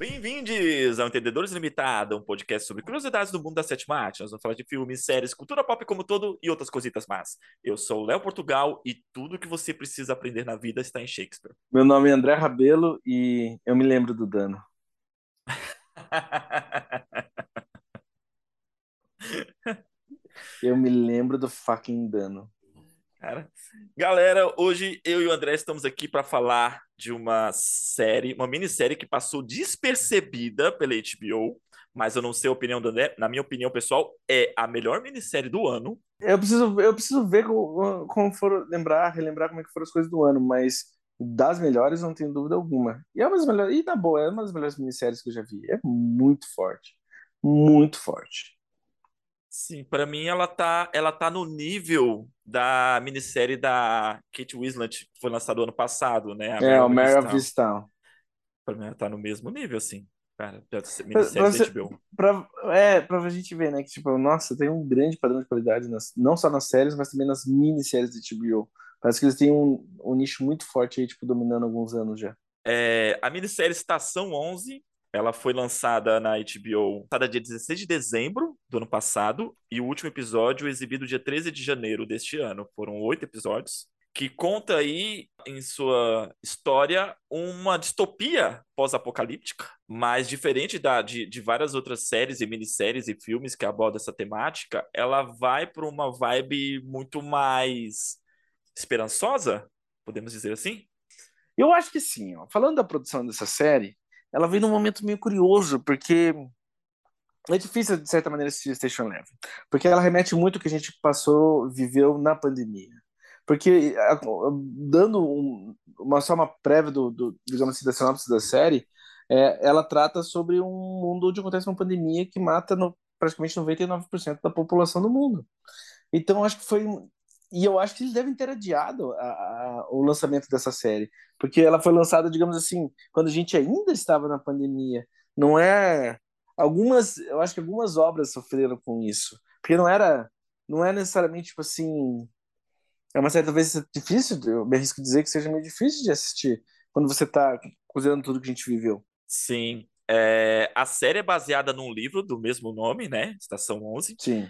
Bem-vindos ao Entendedores Limitado, um podcast sobre curiosidades do mundo da sétima arte. Nós vamos falar de filmes, séries, cultura pop como todo e outras cositas más. Eu sou o Léo Portugal e tudo que você precisa aprender na vida está em Shakespeare. Meu nome é André Rabelo e eu me lembro do dano. Eu me lembro do fucking dano. Cara. Galera, hoje eu e o André estamos aqui para falar de uma série, uma minissérie que passou despercebida pela HBO, mas eu não sei a opinião do André. Na minha opinião, pessoal, é a melhor minissérie do ano. Eu preciso, eu preciso ver como, como foram, lembrar, relembrar como é que foram as coisas do ano, mas das melhores não tenho dúvida alguma. E é uma das melhores, e na boa, é uma das melhores minisséries que eu já vi. É muito forte. Muito forte. Sim, para mim ela tá, ela tá no nível da minissérie da Kate Winslet, que foi lançada ano passado, né? A É, o Mare of Easttown. Pra mim ela tá no mesmo nível, assim, cara, da Pra, minissérie pra da HBO. pra- é, pra gente ver, né? Que, tipo, nossa, tem um grande padrão de qualidade, nas, não só nas séries, mas também nas minisséries de HBO. Parece que eles têm um, um nicho muito forte aí, tipo, dominando alguns anos já. É, a minissérie Estação 11, ela foi lançada na HBO, lançada dia 16 de dezembro do ano passado, e o último episódio exibido dia 13 de janeiro deste ano. Foram oito episódios, que conta aí em sua história uma distopia pós-apocalíptica, mas diferente da, de, de várias outras séries e minisséries e filmes que abordam essa temática, ela vai para uma vibe muito mais esperançosa, podemos dizer assim? Eu acho que sim, ó. Falando da produção dessa série, ela vem num momento meio curioso, porque é difícil, de certa maneira, assistir Station Eleven, porque ela remete muito ao que a gente passou, viveu na pandemia. Porque, dando um- uma, só uma prévia do, do, digamos assim, da sinopse da série, é, ela trata sobre um mundo onde acontece uma pandemia que mata no- praticamente 99% da população do mundo. Então, acho que foi. E eu acho que eles devem ter adiado a- a- o lançamento dessa série, porque ela foi lançada, digamos assim, quando a gente ainda estava na pandemia. Não é. Algumas. Eu acho que algumas obras sofreram com isso. Porque não era. Não é necessariamente, tipo assim. É uma série talvez difícil, eu me arrisco dizer que seja meio difícil de assistir quando você está considerando tudo que a gente viveu. Sim. É, a série é baseada num livro do mesmo nome, né? Estação 11. Sim.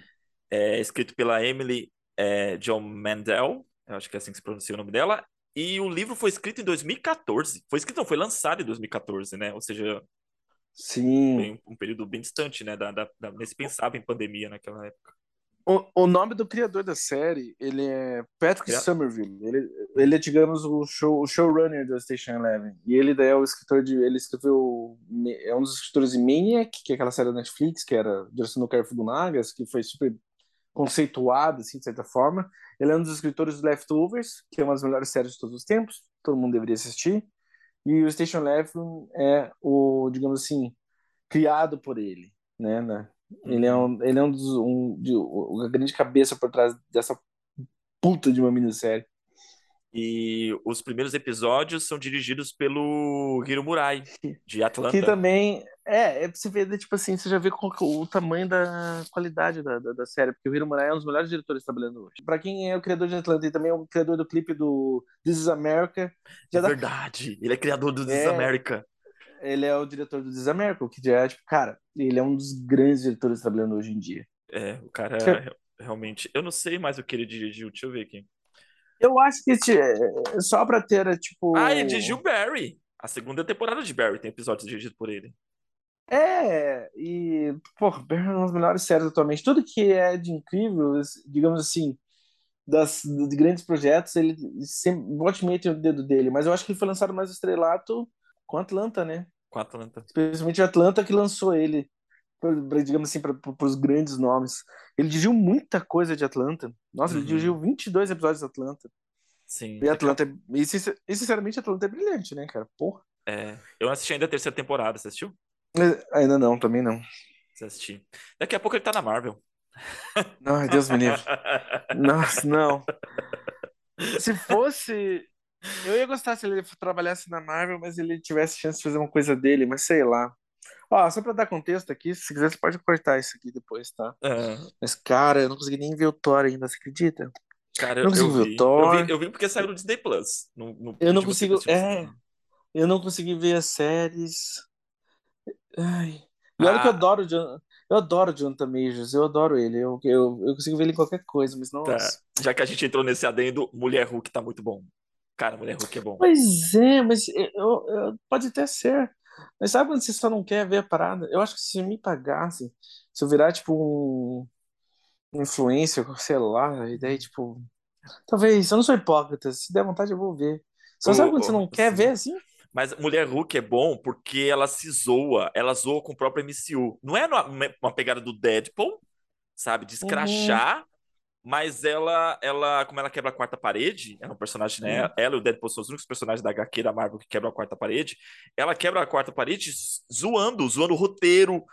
É escrito pela Emily é, John Mandel. Eu acho que é assim que se pronuncia o nome dela. E o livro foi escrito em 2014. Foi escrito, não, foi lançado em 2014, né? Ou seja, Sim. bem- um período bem distante, né? Da, da, da, nem se pensava em pandemia naquela época. O, o nome do criador da série, ele é Patrick Cria- Somerville. Ele, ele é, digamos, o, show, o showrunner da Station Eleven. E ele daí é o escritor de. Ele escreveu. É um dos escritores de Maniac, que é aquela série da Netflix, que era direção do Kerry Fukunagas, que foi super conceituada, assim, de certa forma. Ele é um dos escritores do Leftovers, que é uma das melhores séries de todos os tempos. Todo mundo deveria assistir. E o Station Eleven é o, digamos assim, criado por ele, né? né? Ele é um, ele é um dos um, de, a grande cabeça por trás dessa puta de uma minissérie. E os primeiros episódios são dirigidos pelo Hiro Murai, de Que Atlanta. também é, é pra você ver, né, tipo assim, você já vê é o tamanho da qualidade da, da, da série, porque o Hiro Murai é um dos melhores diretores trabalhando hoje. Pra quem é o criador de Atlanta e também é o criador do clipe do This is America, É dá, verdade. Ele é criador do This is É. America. ele é o diretor do This is America, o que já é, tipo, cara, ele é um dos grandes diretores trabalhando hoje em dia. É, o cara é, realmente. Eu não sei mais o que ele dirigiu. Deixa eu ver aqui. Eu acho que é, só pra ter, tipo. Ah, ele dirigiu Barry. A segunda temporada de Barry tem episódios dirigidos por ele. É, e, pô, Barry é uma das melhores séries atualmente. Tudo que é de incrível, digamos assim, das, de grandes projetos, ele sempre bote meio tem o dedo dele. Mas eu acho que ele foi lançado mais estrelato com Atlanta, né? Com Atlanta. Especialmente Atlanta que lançou ele, pra- digamos assim, para os grandes nomes. Ele dirigiu muita coisa de Atlanta. Nossa, ele Uhum. dirigiu 22 episódios de Atlanta. Sim. E Atlanta, é- e, sincer- sinceramente, Atlanta é brilhante, né, cara? Porra. É, eu assisti ainda a terceira temporada. Você assistiu? É, Ainda não, também não. Você assistiu. Daqui a pouco ele tá na Marvel. Ai, Deus me livre. Nossa, não. Se fosse. Eu ia gostar se ele trabalhasse na Marvel, mas ele tivesse chance de fazer uma coisa dele, mas sei lá. Ó, só pra dar contexto aqui, se quiser você pode cortar isso aqui depois, tá? Ah, Mas, cara, eu não consegui nem ver o Thor ainda, você acredita? cara, Eu eu, não consigo ver o. Thor. Eu vi. Eu vi porque saiu no Disney Plus. No, no Eu não consigo. assistir É, cinema. eu não consegui ver as séries. Ai. E olha que eu adoro o John, eu adoro o Jonathan Majors, eu adoro ele. Eu, eu, eu consigo ver ele em qualquer coisa, mas não. Tá. Já que a gente entrou nesse adendo, Mulher Hulk tá muito bom. Cara, Mulher Hulk é bom. Pois é, mas eu, eu, pode até ser. Mas sabe quando você só não quer ver a parada? Eu acho que se me pagassem, se eu virar tipo um, influencer, sei lá, e daí tipo. Talvez, eu não sou hipócrita, se der vontade eu vou ver. Só sabe quando você não quer ver assim? Mas Mulher Hulk é bom porque ela se zoa, ela zoa com o próprio MCU. Não é uma pegada do Deadpool, sabe? De escrachar, uhum. mas ela, ela, como ela quebra a quarta parede, é um personagem, né? Uhum. Ela e o Deadpool são os únicos personagens da HQ da Marvel que quebram a quarta parede. Ela quebra a quarta parede zoando, zoando o roteiro.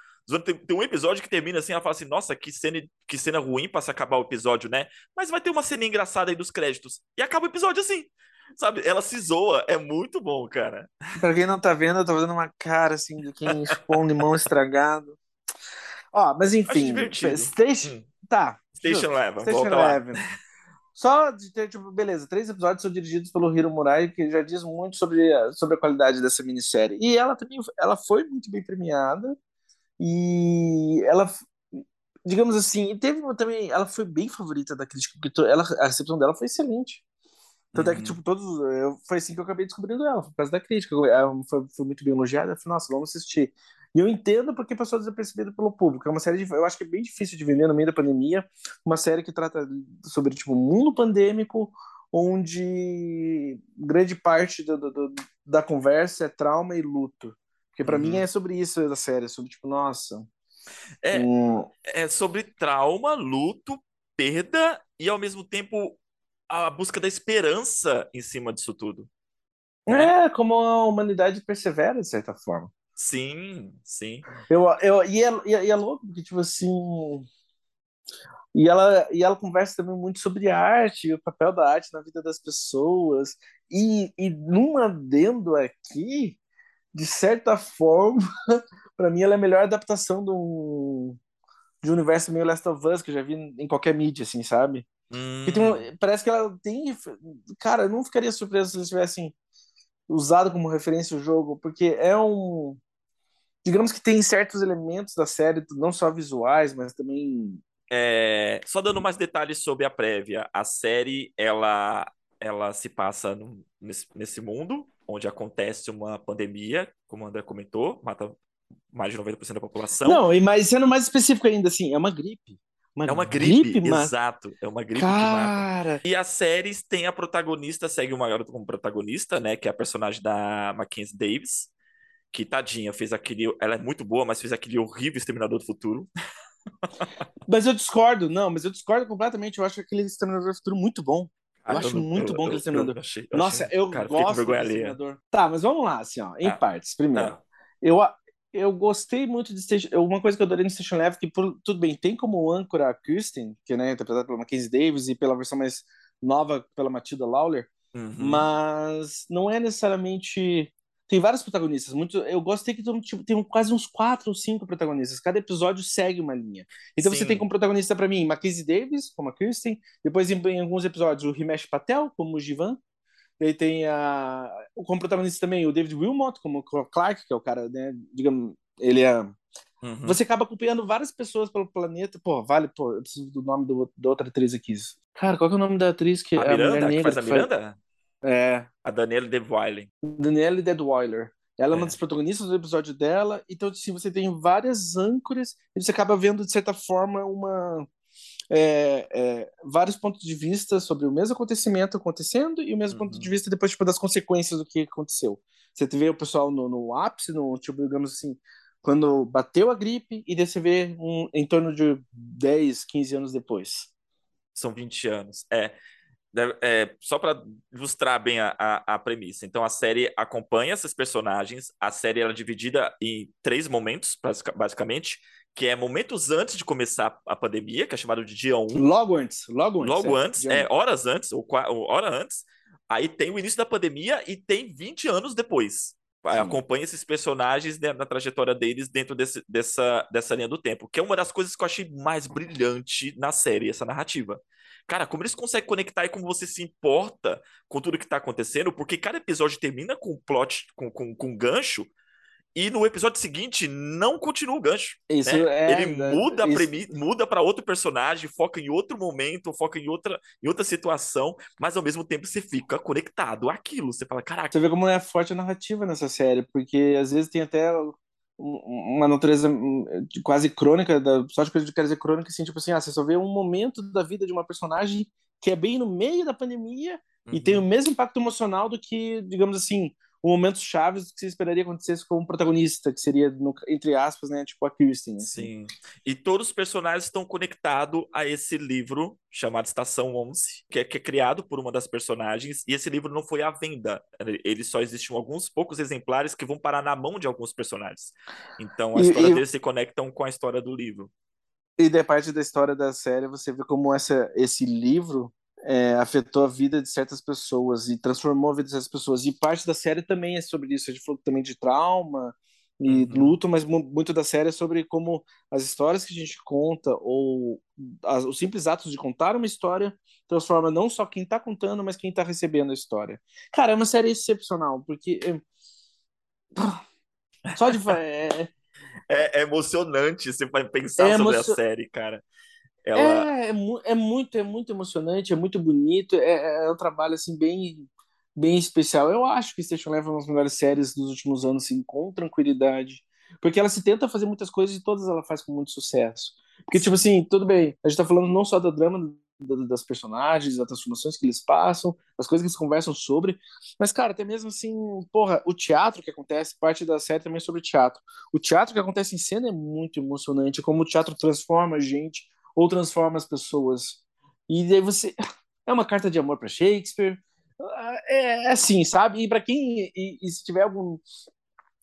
Tem um episódio que termina assim, ela fala assim, nossa, que cena, que cena ruim pra se acabar o episódio, né? Mas vai ter uma cena engraçada aí dos créditos. E acaba o episódio assim. Sabe, ela se zoa, é muito bom, cara. Pra quem não tá vendo, eu tô fazendo uma cara assim de quem expõe um limão estragado. Ó, mas enfim. Station. Hum. Tá. Station Eleven. Station Eleven. Só de ter, tipo, beleza, três episódios são dirigidos pelo Hiro Murai, que já diz muito sobre a, sobre a qualidade dessa minissérie. E ela também ela foi muito bem premiada. E ela, digamos assim, teve também. Ela foi bem favorita da crítica, porque ela, a recepção dela foi excelente. Tanto uhum. é que, uhum. tipo, todos. Eu, foi assim que eu acabei descobrindo ela, por causa da crítica. Ela foi, foi muito bem elogiada. Eu falei, nossa, vamos assistir. E eu entendo porque passou desapercebido pelo público. É uma série de, eu acho que é bem difícil de vender no meio da pandemia, uma série que trata sobre tipo um mundo pandêmico, onde grande parte do, do, da conversa é trauma e luto. Porque para uhum. mim é sobre isso a série, é sobre tipo, nossa. É, um... é sobre trauma, luto, perda e ao mesmo tempo a busca da esperança em cima disso tudo. Né? É, como a humanidade persevera, de certa forma. Sim, sim. Eu, eu, e, é, e é louco, porque, tipo assim. E ela, e ela conversa também muito sobre arte, o papel da arte na vida das pessoas. E, e num adendo aqui, de certa forma, para mim ela é a melhor adaptação de um, de um universo meio Last of Us que eu já vi em qualquer mídia, assim, sabe? Hum. Um, parece que ela tem. Cara, eu não ficaria surpreso se eles tivessem usado como referência o jogo, porque é um. Digamos que tem certos elementos da série, não só visuais, mas também. É, só dando mais detalhes sobre a prévia. A série ela, ela se passa no, nesse, nesse mundo onde acontece uma pandemia, como o André comentou, mata mais de 90% da população. Não, e mais sendo mais específico ainda, assim, é uma gripe. É uma gripe, gripe exato. É uma gripe Cara... E as séries tem a protagonista, segue uma garota como protagonista, né? Que é a personagem da Mackenzie Davis. Que, tadinha, fez aquele... Ela é muito boa, mas fez aquele horrível Exterminador do Futuro. mas eu discordo, não, mas eu discordo completamente. Eu acho aquele Exterminador do Futuro muito bom. Eu ah, acho eu, muito eu, bom aquele Exterminador. Eu achei, Nossa, achei, eu cara, gosto do Exterminador. Tá, mas vamos lá, assim, ó, em ah, partes. Primeiro, ah. eu, eu gostei muito de Station. Uma coisa que eu adorei no Station Level, que por, tudo bem, tem como âncora a Kirsten, que né, é interpretada pela Mackenzie Davis e pela versão mais nova pela Matilda Lawler, uhum. mas não é necessariamente. Tem vários protagonistas. Muito, eu gostei que tipo, tem quase uns quatro ou cinco protagonistas. Cada episódio segue uma linha. Então Sim. você tem como protagonista para mim Mackenzie Davis, como a Kirsten. Depois, em, em alguns episódios, o Himesh Patel, como o Jivan. Ele tem a, como protagonista também o David Wilmot, como o Clark, que é o cara, né? Digamos, ele é. Uhum. Você acaba acompanhando várias pessoas pelo planeta. Pô, vale, pô, eu preciso do nome do, da outra atriz aqui. Cara, qual é o nome da atriz que a é a mulher negra? Que faz a Miranda? Faz... É. A Danielle Deadweiler. Danielle Deadweiler. Ela é. é uma das protagonistas do episódio dela. Então, assim, você tem várias âncoras e você acaba vendo, de certa forma, uma é, é, vários pontos de vista sobre o mesmo acontecimento acontecendo e o mesmo uhum. ponto de vista depois tipo, das consequências do que aconteceu. Você vê o pessoal no, no ápice, no, tipo, digamos assim, quando bateu a gripe, e daí você vê um, em torno de 10, 15 anos depois. São 20 anos. É, é, só para ilustrar bem a, a, a, premissa. Então, a série acompanha esses personagens. A série é dividida em três momentos, basicamente que é momentos antes de começar a pandemia, que é chamado de dia 1. Logo antes, logo antes. Logo é, antes, é, horas antes, ou, ou hora antes. Aí tem o início da pandemia e tem 20 anos depois. Sim. Acompanha esses personagens né, na trajetória deles dentro desse, dessa, dessa linha do tempo, que é uma das coisas que eu achei mais brilhante na série, essa narrativa. Cara, como eles conseguem conectar e como você se importa com tudo que tá acontecendo, porque cada episódio termina com um plot, com, com, com um gancho, e no episódio seguinte não continua o gancho. Isso né? é. Ele muda a premi... muda para outro personagem, foca em outro momento, foca em outra, em outra situação, mas ao mesmo tempo você fica conectado àquilo. Você fala, caraca. Você vê como é forte a narrativa nessa série, porque às vezes tem até uma natureza hum, quase crônica, da, só de coisa de quer dizer crônica, assim, tipo assim, ah, você só vê um momento da vida de uma personagem que é bem no meio da pandemia uhum. e tem o mesmo impacto emocional do que, digamos assim, momentos chaves que você esperaria acontecesse com o protagonista, que seria, no, entre aspas, né, tipo a Kirsten. Assim. Sim. E todos os personagens estão conectados a esse livro chamado Estação 11, que é, que é, criado por uma das personagens, e esse livro não foi à venda. Ele só existem alguns poucos exemplares que vão parar na mão de alguns personagens. Então a e, história e... deles se conectam com a história do livro. E da parte da história da série, você vê como essa, esse livro é, afetou a vida de certas pessoas e transformou a vida dessas pessoas. E parte da série também é sobre isso. A gente falou também de trauma e uhum. luto, mas muito da série é sobre como as histórias que a gente conta ou as, os simples atos de contar uma história transforma não só quem está contando, mas quem está recebendo a história. Cara, é uma série excepcional, porque. Só de. É, é, é emocionante você vai pensar é sobre a série, cara. Ela... É, é, é, muito, é muito emocionante, é muito bonito, é, é um trabalho assim bem, bem especial. Eu acho que Station Level é uma das melhores séries dos últimos anos, assim, com tranquilidade, porque ela se tenta fazer muitas coisas e todas ela faz com muito sucesso. Porque, tipo assim, tudo bem, a gente tá falando não só do drama das personagens, das transformações que eles passam, das coisas que eles conversam sobre, mas, cara, até mesmo assim, porra, o teatro que acontece, parte da série também é sobre teatro. O teatro que acontece em cena é muito emocionante, como o teatro transforma a gente, ou transforma as pessoas. E daí você. É uma carta de amor para Shakespeare. É, é, assim, sabe? E para quem. E, e, se tiver algum,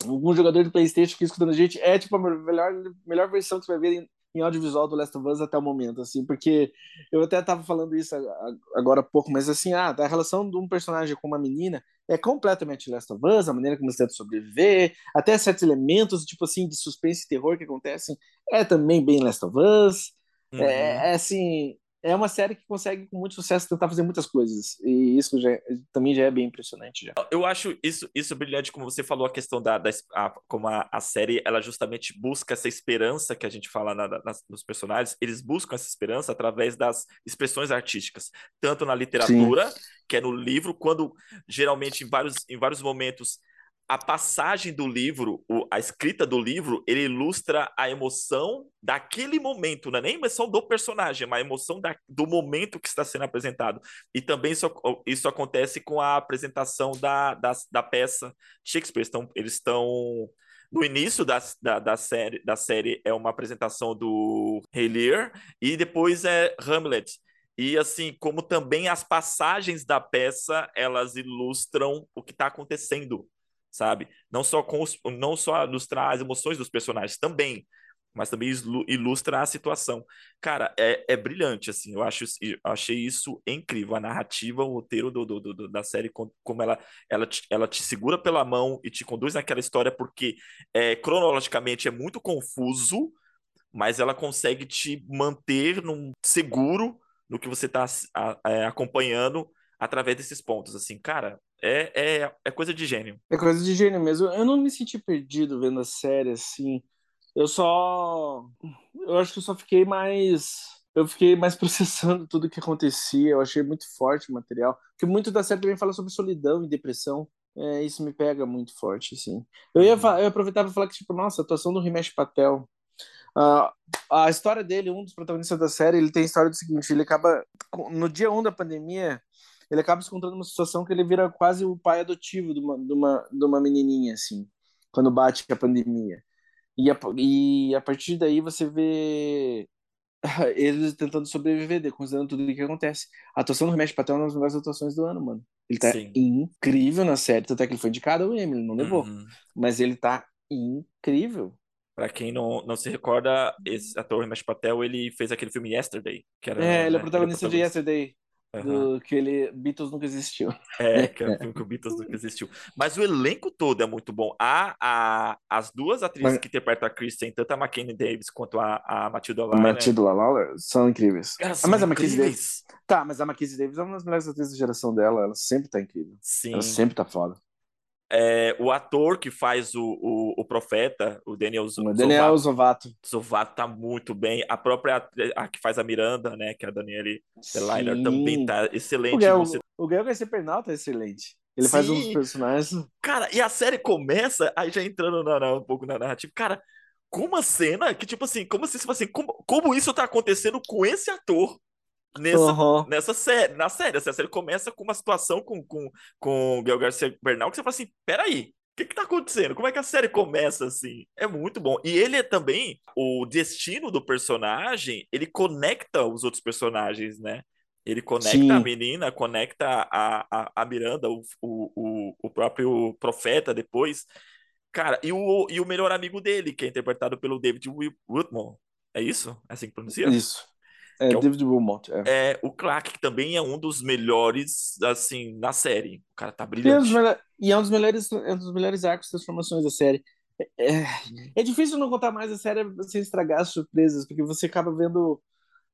algum jogador de PlayStation que escutando a gente, é tipo a melhor, melhor versão que você vai ver em, em audiovisual do Last of Us até o momento, assim, porque eu até tava falando isso agora há pouco, mas assim, ah, a relação de um personagem com uma menina é completamente Last of Us, a maneira como eles tentam sobreviver, até certos elementos, tipo assim, de suspense e terror que acontecem, é também bem Last of Us. É, uhum. É, é, assim, é uma série que consegue com muito sucesso tentar fazer muitas coisas. E isso já, também já é bem impressionante. Já. Eu acho isso, isso brilhante, como você falou, a questão da, da a, como a, a, série ela justamente busca essa esperança que a gente fala na, na, nos personagens. Eles buscam essa esperança através das expressões artísticas, tanto na literatura, Sim. que é no livro, quando geralmente em vários, em vários momentos a passagem do livro, a escrita do livro, ele ilustra a emoção daquele momento, não é nem a emoção do personagem, mas a emoção da, do momento que está sendo apresentado. E também isso, isso acontece com a apresentação da, da, da peça Shakespeare. Estão, eles estão. No início da, da, da, série, da série é uma apresentação do Rei Lear e depois é Hamlet. E assim, como também as passagens da peça, elas ilustram o que está acontecendo sabe? Não só com os, não só ilustrar as emoções dos personagens também, mas também ilustra a situação. Cara, é, é brilhante, assim, eu acho, eu achei isso incrível, a narrativa, o roteiro do, do, do, da série, como ela, ela, te, ela te segura pela mão e te conduz naquela história, porque é, cronologicamente é muito confuso, mas ela consegue te manter num seguro no que você está é, acompanhando através desses pontos, assim, cara, é, é, é coisa de gênio. É coisa de gênio mesmo. Eu não me senti perdido vendo a série, assim. Eu só. Eu acho que eu só fiquei mais. Eu fiquei mais processando tudo que acontecia. Eu achei muito forte o material. Porque muito da série também fala sobre solidão e depressão. É, isso me pega muito forte, assim. Eu ia, eu ia aproveitar para falar que, tipo, nossa, a atuação do Rimesh Patel. Uh, a história dele, um dos protagonistas da série, ele tem a história do seguinte: ele acaba. No dia 1 da pandemia, ele acaba se encontrando numa situação que ele vira quase o pai adotivo de uma, de uma, de uma menininha, assim, quando bate a pandemia. E a, e a partir daí você vê eles tentando sobreviver, considerando tudo o que acontece. A atuação do Remédio Patel é uma das melhores atuações do ano, mano. Ele tá Sim. incrível na série, até que ele foi indicado ao Emily, não levou. Uhum. Mas ele tá incrível. Pra quem não, não se recorda, esse ator Remédio Patel, ele fez aquele filme Yesterday. Que era, é, ele é né, protagonista, ele é protagonista de Yesterday. Uhum. Do que ele. Beatles nunca existiu. É, que é um filme que o Beatles nunca existiu. Mas o elenco todo é muito bom. A, a, as duas atrizes Mas... que interpretam a Kristen, tanto a McKinney Davis quanto a, a Matilda Lawler. Matilda Lawler são incríveis. ah, mas a McKinney Davis. Tá, mas a McKinney Davis é uma das melhores atrizes da geração dela. Ela sempre tá incrível. Sim. Ela sempre tá foda. É, o ator que faz o, o, o profeta, o Daniel, o Daniel Zovato. Zovato tá muito bem. A própria a que faz a Miranda, né, que é a Daniele Delainer, também tá excelente. O Gael, Você... o Gael Garcia Pernal tá excelente. Ele Sim. faz um dos personagens. Cara, e a série começa, aí já entrando na, na, um pouco na narrativa, cara, com uma cena que, tipo assim, como se assim, como, como isso tá acontecendo com esse ator? Nessa, uhum. nessa série, na série. Essa série começa com uma situação com, com, com o Gael Garcia Bernal que você fala assim: peraí, o que, que tá acontecendo? Como é que a série começa assim? É muito bom. E ele é também, o destino do personagem, ele conecta os outros personagens, né? Ele conecta Sim. a menina, conecta a, a, a Miranda, o, o, o próprio profeta depois. Cara, e o, e o melhor amigo dele, que é interpretado pelo David Woodmore. É isso? É assim que pronuncia? Isso. É, é David Wilmot. É. é. o Clark, que também é um dos melhores, assim, na série. O cara tá brilhante. E é um dos melhores, é um dos melhores arcos de transformações da série. É, é, é difícil não contar mais a série sem estragar as surpresas, porque você acaba vendo.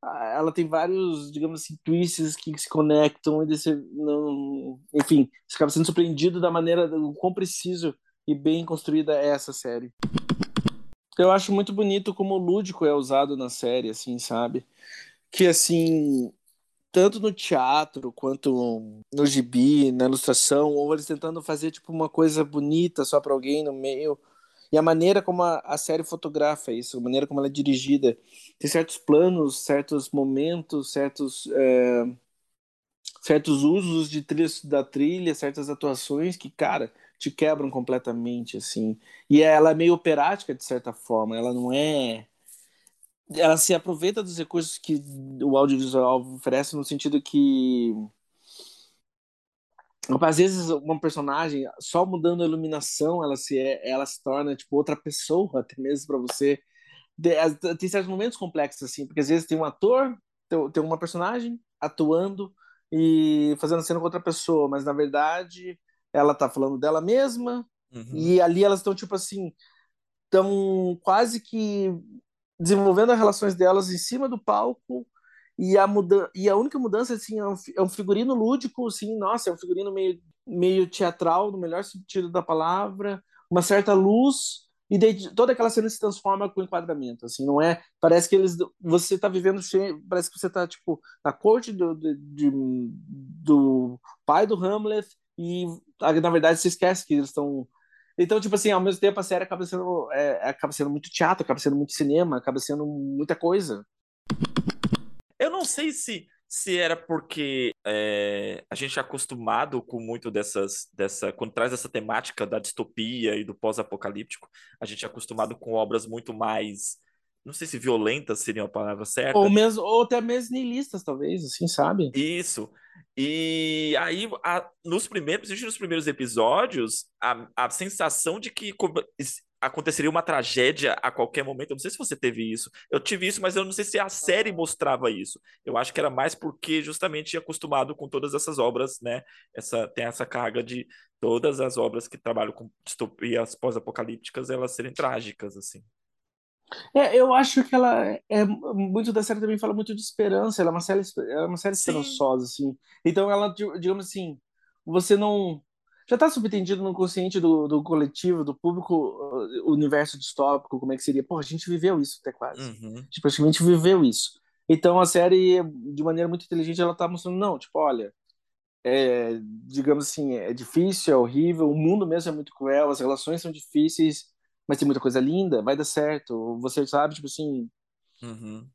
Ela tem vários, digamos assim, twists que se conectam e você não. Enfim, você acaba sendo surpreendido da maneira, do quão preciso e bem construída é essa série. Eu acho muito bonito como o lúdico é usado na série, assim, sabe? Que assim tanto no teatro quanto no gibi, na ilustração, ou eles tentando fazer tipo uma coisa bonita só para alguém no meio. E a maneira como a, a, série fotografa isso, a maneira como ela é dirigida, tem certos planos, certos momentos, certos é, certos usos de trilha, da trilha, certas atuações que, cara, te quebram completamente assim. E ela é meio operática de certa forma, ela não é ela se aproveita dos recursos que o audiovisual oferece no sentido que às vezes uma personagem só mudando a iluminação ela se ela se torna tipo outra pessoa até mesmo para você tem certos momentos complexos assim porque às vezes tem um ator tem uma personagem atuando e fazendo cena com outra pessoa mas na verdade ela tá falando dela mesma uhum. e ali elas estão tipo assim estão quase que desenvolvendo as relações delas em cima do palco e a, muda e a única mudança assim, é, um, é um figurino lúdico, assim, nossa, é um figurino meio, meio teatral, no melhor sentido da palavra, uma certa luz, e toda aquela cena se transforma com enquadramento, assim, não é? Parece que eles, você está vivendo, parece que você está tipo na corte do, do pai do Hamlet e na verdade você esquece que eles estão então, tipo assim, ao mesmo tempo a série acaba sendo, é, acaba sendo muito teatro, acaba sendo muito cinema, acaba sendo muita coisa. Eu não sei se, se era porque é, a gente é acostumado com muito dessas, dessa, quando traz essa temática da distopia e do pós-apocalíptico, a gente é acostumado com obras muito mais não sei se violentas seria a palavra certa. Ou, mesmo, ou até mesmo nihilistas, talvez, assim, sabe? Isso. E aí, a, nos primeiros, nos primeiros episódios, a, a sensação de que aconteceria uma tragédia a qualquer momento. Eu não sei se você teve isso. Eu tive isso, mas eu não sei se a série mostrava isso. Eu acho que era mais porque justamente acostumado com todas essas obras, né? Essa tem essa carga de todas as obras que trabalham com distopias pós-apocalípticas, elas serem trágicas assim. É, eu acho que ela é muito da série também fala muito de esperança. Ela é uma série, é uma série esperançosa, assim. Então ela, digamos assim, você não já está subentendido no consciente do, do coletivo, do público, o universo distópico, como é que seria? Pô, a gente viveu isso até quase. Uhum. A gente praticamente viveu isso. Então a série, de maneira muito inteligente, ela está mostrando, não, tipo, olha, é, digamos assim, é difícil, é horrível, o mundo mesmo é muito cruel, as relações são difíceis, mas tem muita coisa linda, vai dar certo. Você sabe, tipo assim. Uhum.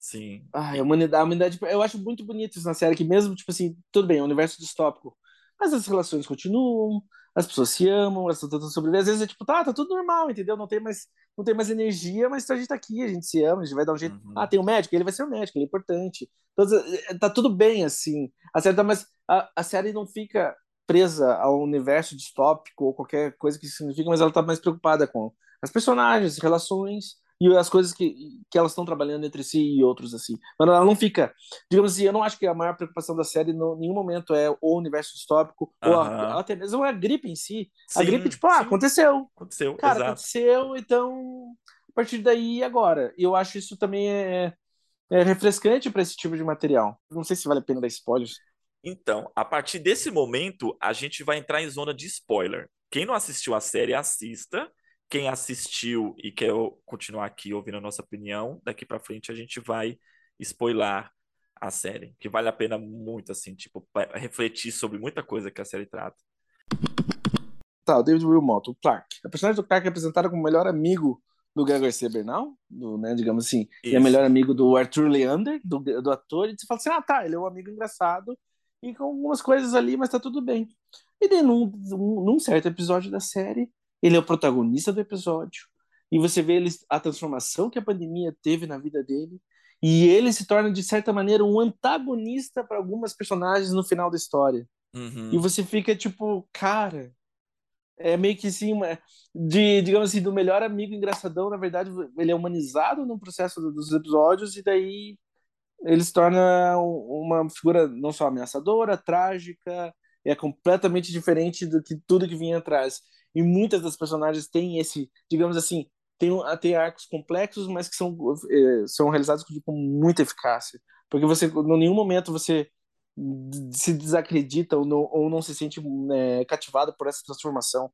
Sim. Ai, a humanidade, a humanidade, eu acho muito bonito isso na série, que mesmo, tipo assim, tudo bem, é um universo distópico, mas as relações continuam, as pessoas se amam, elas estão tentando sobreviver. Às vezes é tipo, tá, tá tudo normal, entendeu? Não tem mais, não tem mais energia, mas a gente tá aqui, a gente se ama, a gente vai dar um jeito. Uhum. Ah, tem um médico, ele vai ser o um médico, ele é importante. Então, tá tudo bem, assim. A série tá, mas a, a série não fica presa ao universo distópico ou qualquer coisa que significa, mas ela está mais preocupada com as personagens, relações e as coisas que, que elas estão trabalhando entre si e outros assim. Mas ela não fica, digamos assim, eu não acho que a maior preocupação da série em nenhum momento é o universo distópico ou a, até mesmo a gripe em si. Sim, a gripe tipo, ah, sim. aconteceu. Aconteceu, Cara, exato. aconteceu, então a partir daí agora. E eu acho isso também é, é refrescante para esse tipo de material. Não sei se vale a pena dar spoilers. Então, a partir desse momento, a gente vai entrar em zona de spoiler. quem não assistiu a série, assista. Quem assistiu e quer continuar aqui ouvindo a nossa opinião, daqui para frente a gente vai spoiler a série, que vale a pena muito, assim, tipo, refletir sobre muita coisa que a série trata. Tá, o David Wilmot, o Clark. A personagem do Clark é apresentada como o melhor amigo do Gregor C. Bernal, do, né, digamos assim, Isso. e é melhor amigo do Arthur Leander, do, do ator, e você fala assim, ah, tá, ele é um amigo engraçado, e com algumas coisas ali, mas tá tudo bem. E daí, num, num certo episódio da série, ele é o protagonista do episódio, e você vê ele, a transformação que a pandemia teve na vida dele, e ele se torna, de certa maneira, um antagonista para algumas personagens no final da história. Uhum. E você fica tipo, cara, é meio que assim, uma, de, digamos assim, do melhor amigo engraçadão, na verdade, ele é humanizado no processo dos episódios, e daí ele se torna uma figura não só ameaçadora, trágica, é completamente diferente do que tudo que vinha atrás. E muitas das personagens têm esse, digamos assim, tem, tem arcos complexos, mas que são, é, são realizados com muita eficácia. Porque você, em nenhum momento você se desacredita ou não, ou não se sente é, cativado por essa transformação.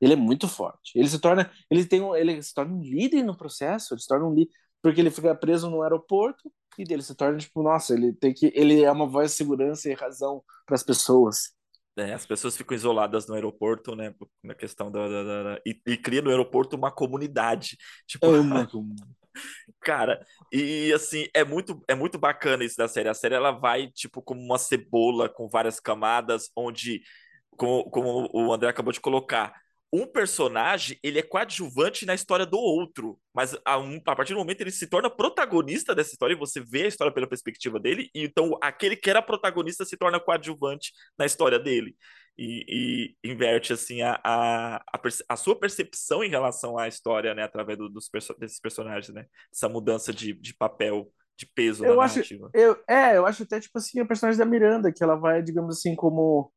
Ele é muito forte. Ele se torna, ele tem, ele se torna um líder no processo. Ele se torna um líder porque ele fica preso no aeroporto e dele se torna tipo, nossa, ele tem que, ele é uma voz de segurança e razão para as pessoas. É, as pessoas ficam isoladas no aeroporto, né? Na questão da. da, da e, e, cria no aeroporto uma comunidade. Tipo, cara, e assim, é muito, é muito bacana isso da série. A série ela vai, tipo, como uma cebola com várias camadas, onde, como, como o André acabou de colocar, um personagem ele é coadjuvante na história do outro, mas a, um, a, partir do momento ele se torna protagonista dessa história e você vê a história pela perspectiva dele, e então aquele que era protagonista se torna coadjuvante na história dele. E, e inverte assim a, a, a, a, sua percepção em relação à história, né, através do, dos perso desses personagens, né? Essa mudança de, de papel, de peso eu acho, narrativa. Eu, é, eu acho até tipo assim a personagem da Miranda, que ela vai, digamos assim, como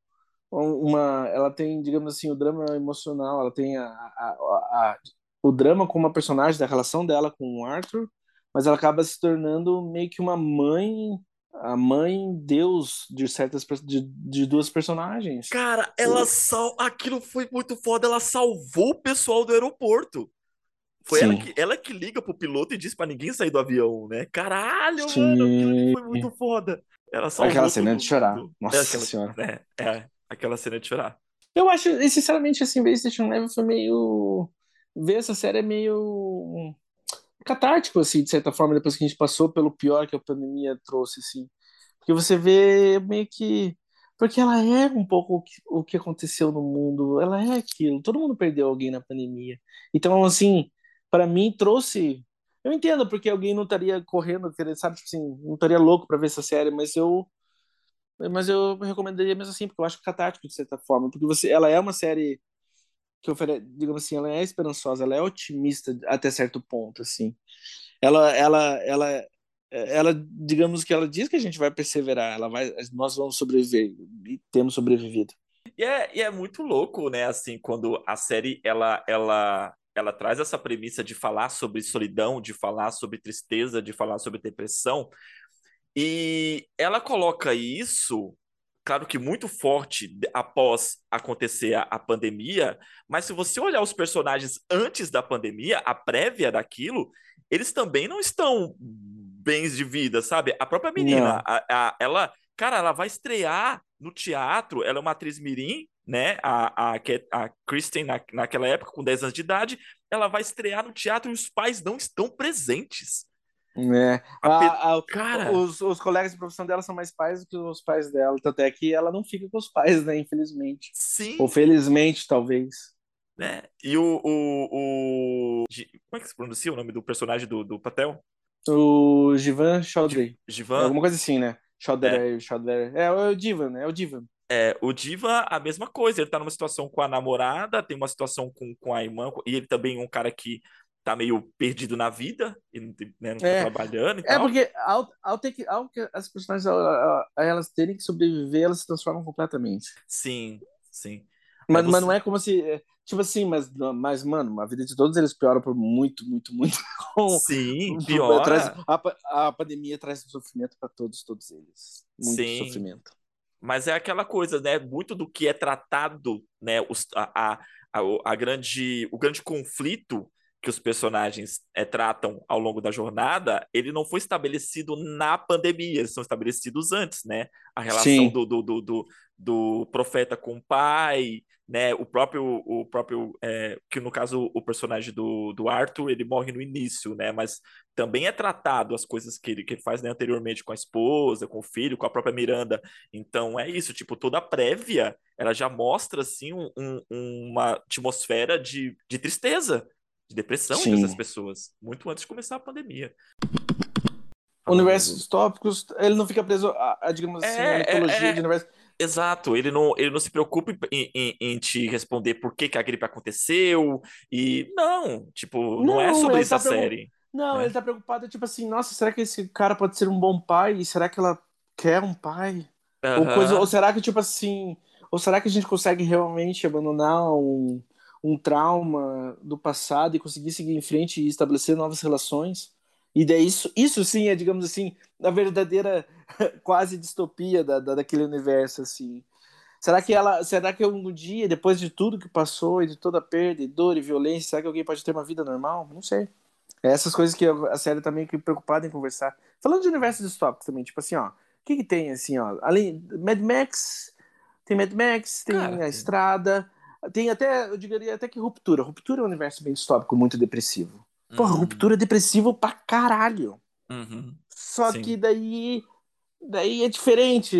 uma ela tem digamos assim o drama emocional ela tem a, a, a, o drama com uma personagem da relação dela com o Arthur mas ela acaba se tornando meio que uma mãe a mãe deus de certas de, de duas personagens cara ela sal aquilo foi muito foda ela salvou o pessoal do aeroporto foi ela que, ela que liga pro piloto e diz para ninguém sair do avião, né? Caralho, Sim. mano, aquilo foi muito foda. Ela salvou Aquela cena de chorar. Nossa é, aquela, senhora. É, é, aquela cena de chorar. Eu acho, sinceramente, assim, Station Level foi meio. Ver essa série é meio catártico, assim, de certa forma, depois que a gente passou pelo pior que a pandemia trouxe, assim. Porque você vê meio que. Porque ela é um pouco o que, o que aconteceu no mundo, ela é aquilo. Todo mundo perdeu alguém na pandemia. Então, assim, para mim trouxe. Eu entendo porque alguém não estaria correndo, sabe, tipo assim, não estaria louco para ver essa série, mas eu mas eu recomendaria mesmo assim, porque eu acho catártico de certa forma, porque você, ela é uma série que oferece, digamos assim, ela é esperançosa, ela é otimista até certo ponto, assim. Ela, ela, ela, ela, digamos que ela diz que a gente vai perseverar, ela vai, nós vamos sobreviver e temos sobrevivido. E é, e é muito louco, né, assim, quando a série, ela, ela, ela traz essa premissa de falar sobre solidão, de falar sobre tristeza, de falar sobre depressão, e ela coloca isso, claro que muito forte após acontecer a, a, pandemia, mas se você olhar os personagens antes da pandemia, a prévia daquilo, eles também não estão bens de vida, sabe? A própria menina, a, a, ela, cara, ela vai estrear no teatro, ela é uma atriz mirim, né? A, a, a Kristen, na, naquela época, com 10 anos de idade, ela vai estrear no teatro e os pais não estão presentes. É. A, a, cara... os, os colegas de profissão dela são mais pais do que os pais dela. Tanto é que ela não fica com os pais, né? Infelizmente. Sim. Ou felizmente, talvez. Né? E o, o, o. Como é que se pronuncia o nome do personagem do, do Patel? O Jivan Chaudhry. Jivan? É alguma coisa assim, né? Chaudhry, é. Chaudhry. É, é o Divan, é o Divan. É, o Diva, a mesma coisa. Ele tá numa situação com a namorada, tem uma situação com, com a irmã, e ele também é um cara que tá meio perdido na vida e não, né, não tá é. trabalhando e é tal. porque ao, ao, ter que, ao que as personagens a, a, elas terem que sobreviver elas se transformam completamente sim sim mas, mas, não é como se é, tipo assim mas mas mano a vida de todos eles piora por muito muito muito sim piora a, a pandemia traz sofrimento para todos todos eles muito sim. sofrimento mas é aquela coisa, né? Muito do que é tratado, né? Os, a, a, a, grande, o grande conflito que os personagens é, tratam ao longo da jornada, ele não foi estabelecido na pandemia, eles são estabelecidos antes, né? A relação do, do, do, do, do profeta com o pai, né? O próprio, o próprio é, que no caso o personagem do, do Arthur ele morre no início, né? Mas também é tratado as coisas que ele, que ele faz né, anteriormente com a esposa, com o filho, com a própria Miranda. Então é isso, tipo toda a prévia ela já mostra assim um, um, uma atmosfera de, de tristeza, de depressão Sim. dessas pessoas, muito antes de começar a pandemia. Universos distópicos, ele não fica preso a, a digamos assim, é, a mitologia é, é... de universo Exato, ele não, ele não se preocupa em, em, em, te responder por que, que a gripe aconteceu, e não, tipo, não, não é sobre isso tá série. Não, né? ele tá preocupado, tipo assim, nossa, será que esse cara pode ser um bom pai? E será que ela quer um pai? Ou, coisa, ou será que, tipo assim, ou será que a gente consegue realmente abandonar um, um trauma do passado e conseguir seguir em frente e estabelecer novas relações? E daí isso, isso sim é, digamos assim, a verdadeira quase distopia da, da, daquele universo, assim. Será que ela, será que um dia, depois de tudo que passou e de toda a perda, e dor e violência, será que alguém pode ter uma vida normal? Não sei. É essas coisas que a série tá meio que preocupada em conversar. Falando de universo distópico também, tipo assim, ó, o que que tem assim, ó, além Mad Max, tem Mad Max, tem Cara, a Estrada, tem até, eu diria até que Ruptura. Ruptura é um universo bem distópico, muito depressivo. Porra, uhum. Ruptura é depressivo pra caralho. Uhum. Só Sim. que daí daí é diferente.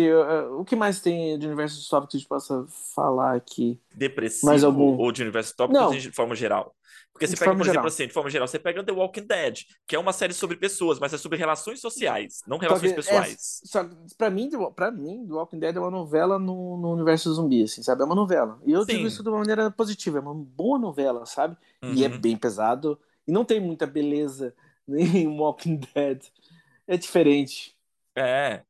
O que mais tem de universo distópico que a gente possa falar aqui? Depressivo mais algum? ou de universo distópico Não. de forma geral? Porque você de pega, por exemplo, assim, de forma geral, você pega The Walking Dead, que é uma série sobre pessoas, mas é sobre relações sociais, não relações que, pessoais. É, só, pra, mim, pra mim, The Walking Dead é uma novela no, no universo zumbi, assim, sabe? É uma novela. E eu Sim. digo isso de uma maneira positiva, é uma boa novela, sabe? Uhum. E é uhum. bem pesado, e não tem muita beleza em Walking Dead. É diferente. É.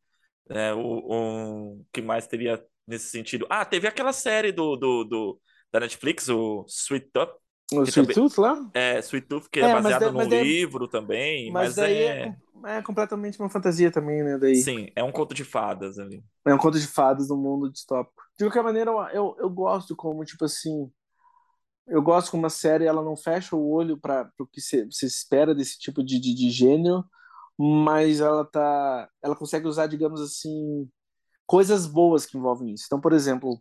é o, que mais teria nesse sentido? Ah, teve aquela série do, do, do da Netflix, o Sweet Tooth, o Sweet também, Tooth lá? É, Sweet Tooth, que é, é baseado num livro também, mas, mas daí é... é... completamente uma fantasia também, né? Daí. Sim, é um conto de fadas ali. É um conto de fadas no mundo distópico. De qualquer maneira, eu, eu gosto como, tipo assim, eu gosto como uma série ela não fecha o olho para o que você espera desse tipo de, de, de gênero, mas ela tá, ela consegue usar, digamos assim, coisas boas que envolvem isso. Então, por exemplo,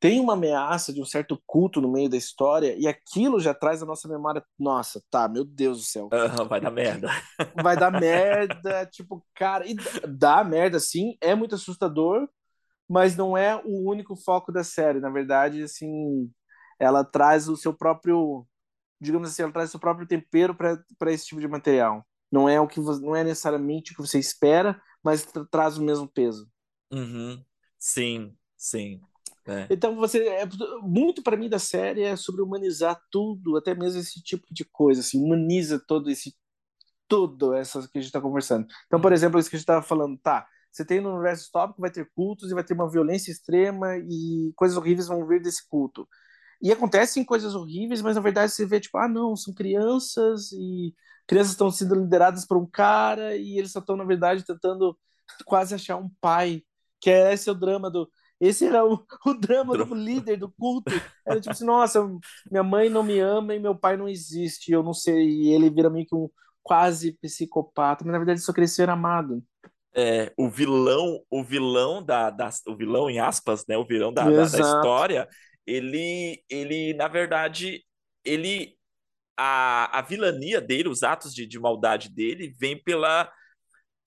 tem uma ameaça de um certo culto no meio da história e aquilo já traz a nossa memória. Nossa, tá, meu Deus do céu. Uhum, vai dar merda. Vai dar merda, tipo, cara, e dá merda sim, é muito assustador, mas não é o único foco da série. Na verdade, assim, ela traz o seu próprio, digamos assim, ela traz o seu próprio tempero para esse tipo de material. Não é o que não é necessariamente o que você espera, mas tra traz o mesmo peso. Uhum. Sim, sim. É. Então você é muito para mim da série é sobre humanizar tudo, até mesmo esse tipo de coisa, assim, humaniza todo esse tudo essas que a gente está conversando. Então, por exemplo, isso que a gente estava falando, tá? Você tem no universo tópico vai ter cultos e vai ter uma violência extrema e coisas horríveis vão vir desse culto. E acontecem coisas horríveis, mas na verdade você vê tipo, ah, não, são crianças e crianças estão sendo lideradas por um cara e eles só estão na verdade tentando quase achar um pai, que é esse é o drama do esse era o, o drama do líder do culto. Era tipo assim, nossa, minha mãe não me ama e meu pai não existe, eu não sei. E ele vira meio que um quase psicopata, mas na verdade só queria ser amado. É, o vilão, o vilão da, da, o vilão em aspas, né, o vilão da, da, da, história, ele, ele na verdade, ele a, a vilania dele, os atos de, de maldade dele, vem pela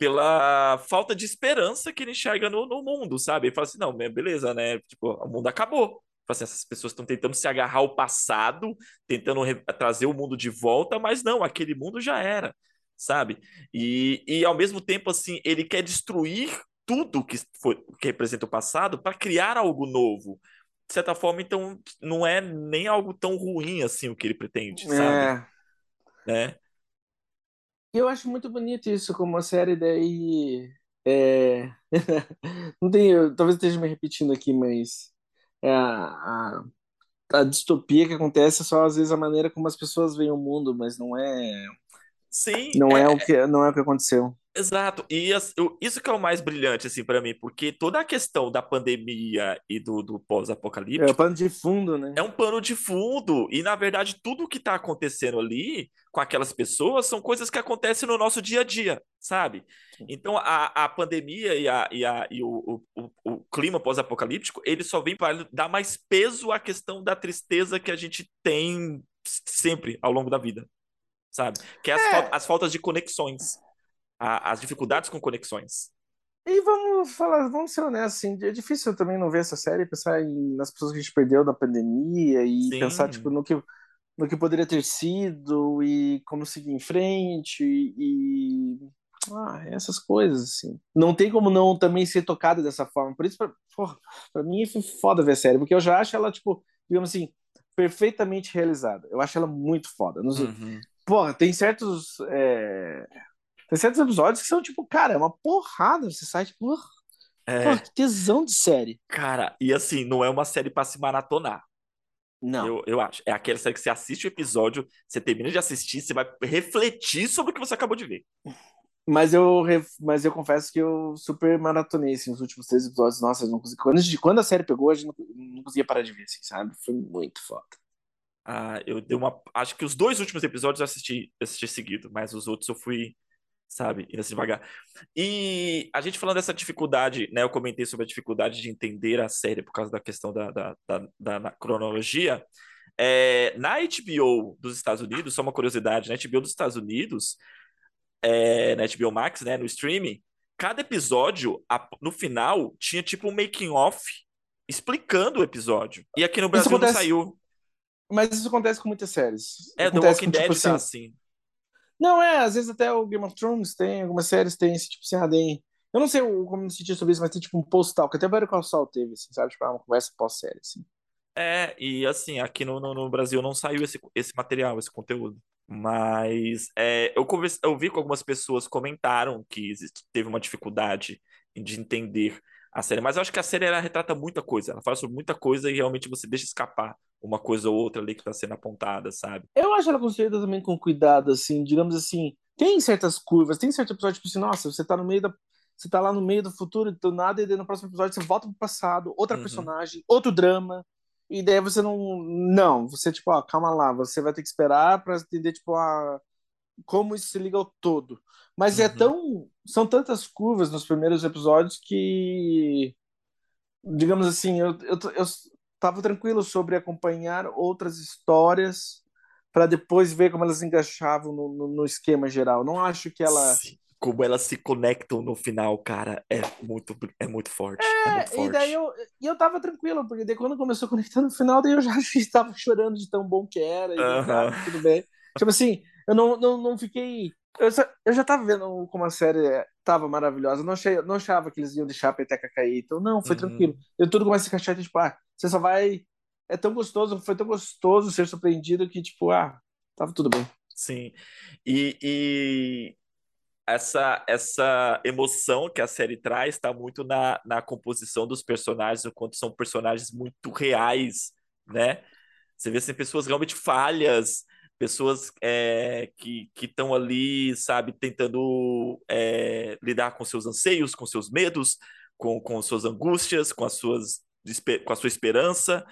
pela falta de esperança que ele enxerga no, no mundo, sabe? Ele fala assim, não, beleza, né? Tipo, o mundo acabou. Assim, essas pessoas estão tentando se agarrar ao passado, tentando trazer o mundo de volta, mas não, aquele mundo já era, sabe? E, e ao mesmo tempo, assim, ele quer destruir tudo que, foi, que representa o passado para criar algo novo. De certa forma, então, não é nem algo tão ruim assim o que ele pretende, sabe? É. Né? Eu acho muito bonito isso como uma série daí. É... não tem, eu, talvez esteja me repetindo aqui, mas é a, a, a, distopia que acontece é só às vezes a maneira como as pessoas veem o mundo, mas não é. Sim. Não é, é o que não é o que aconteceu. Exato, e as- eu- isso que é o mais brilhante, assim, para mim, porque toda a questão da pandemia e do, do É o pós-apocalíptico pano de fundo, né? é um pano de fundo, e na verdade tudo o que tá acontecendo ali com aquelas pessoas são coisas que acontecem no nosso dia a dia, sabe? Então a, a pandemia e, a, e, a, e o, o, o, clima pós-apocalíptico, ele só vem para dar mais peso à questão da tristeza que a gente tem sempre ao longo da vida, sabe? Que é as, fal- É, as faltas de conexões a- as dificuldades com conexões. e vamos falar, vamos ser honestos, assim, é difícil também não ver essa série e pensar em, nas pessoas que a gente perdeu da pandemia e pensar, tipo, Sim, no que, no que poderia ter sido e como seguir em frente e... Ah, essas coisas, assim. Não tem como não também ser tocado dessa forma. Por isso, pra, porra, pra mim foi foda ver a série, porque eu já acho ela, tipo, digamos assim, perfeitamente realizada. Eu acho ela muito foda. Nos, uhum. porra, tem certos... é, Tem certos episódios que são tipo, cara, é uma porrada. Você sai tipo, "Porra, porra, É, que tesão de série. cara, e assim, não é uma série pra se maratonar, Não. eu, eu acho. É aquela série que você assiste o episódio, você termina de assistir, você vai refletir sobre o que você acabou de ver. Mas eu, mas eu confesso que eu super maratonei assim, os últimos três episódios. Nossa, não consegui. Quando, quando a série pegou, a gente não, não conseguia parar de ver, assim, sabe? Foi muito foda. Ah, eu dei uma. Acho que os dois últimos episódios eu assisti, eu assisti seguido, mas os outros eu fui, sabe, indo assim devagar. E a gente falando dessa dificuldade, né? Eu comentei sobre a dificuldade de entender a série por causa da questão da, da, da, da- da cronologia. É, na HBO dos Estados Unidos, só uma curiosidade, na HBO dos Estados Unidos, é, na HBO Max, né, no streaming, cada episódio, no final, tinha tipo um making off explicando o episódio. E aqui no Brasil não acontece, saiu. mas isso acontece com muitas séries. É, The Acontece Walking com, tipo Dead tá assim. Não, é, às vezes até o Game of Thrones tem, algumas séries tem esse tipo assim, ah, tem. Eu não sei como me sentir sobre isso, mas tem tipo um postal, que até o Better Call Saul teve, assim, sabe? Tipo, ah, uma conversa pós-série, assim. É, e assim, aqui no, no, no Brasil não saiu esse, esse material, esse conteúdo. Mas é, eu, converse, eu vi com algumas pessoas comentaram que existe- teve uma dificuldade de entender a série. Mas eu acho que a série ela retrata muita coisa. Ela fala sobre muita coisa e realmente você deixa escapar uma coisa ou outra ali que está sendo apontada, sabe? Eu acho ela construída também com cuidado, assim, digamos assim. Tem certas curvas, tem certo episódio, tipo assim, nossa, você tá no meio da. Você tá lá no meio do futuro, do nada, e daí no próximo episódio você volta pro passado, outra Uhum, personagem, outro drama, e daí você não. Não, você, tipo, ó, calma lá, você vai ter que esperar pra entender, tipo, a, como isso se liga ao todo. Mas é uhum, tão. São tantas curvas nos primeiros episódios que digamos assim, eu, eu, eu tava tranquilo sobre acompanhar outras histórias para depois ver como elas encaixavam no, no, no esquema geral. Não acho que ela. Sim. Como elas se conectam no final, cara, é muito, é muito forte. É muito É, e daí forte. eu, e eu tava tranquilo, porque daí quando começou a conectar no final, daí eu já estava chorando de tão bom que era, e daí, Aham. ah, tudo bem. Tipo assim, eu não, não, não fiquei. Eu, só- eu já tava vendo como a série tava maravilhosa. Eu não, achei, não achava que eles iam deixar a peteca cair. Então, não, foi tranquilo. Uhum. Eu tudo começa a encaixar, tipo, ah, você só vai. É tão gostoso, foi tão gostoso ser surpreendido que, tipo, ah, tava tudo bem. Sim. E, e essa, essa emoção que a série traz está muito na, na composição dos personagens, o quanto são personagens muito reais, né? Você vê assim, pessoas realmente falhas, pessoas é, que estão ali, sabe, tentando é, lidar com seus anseios, com seus medos, com, com suas angústias, com as suas com a sua esperança.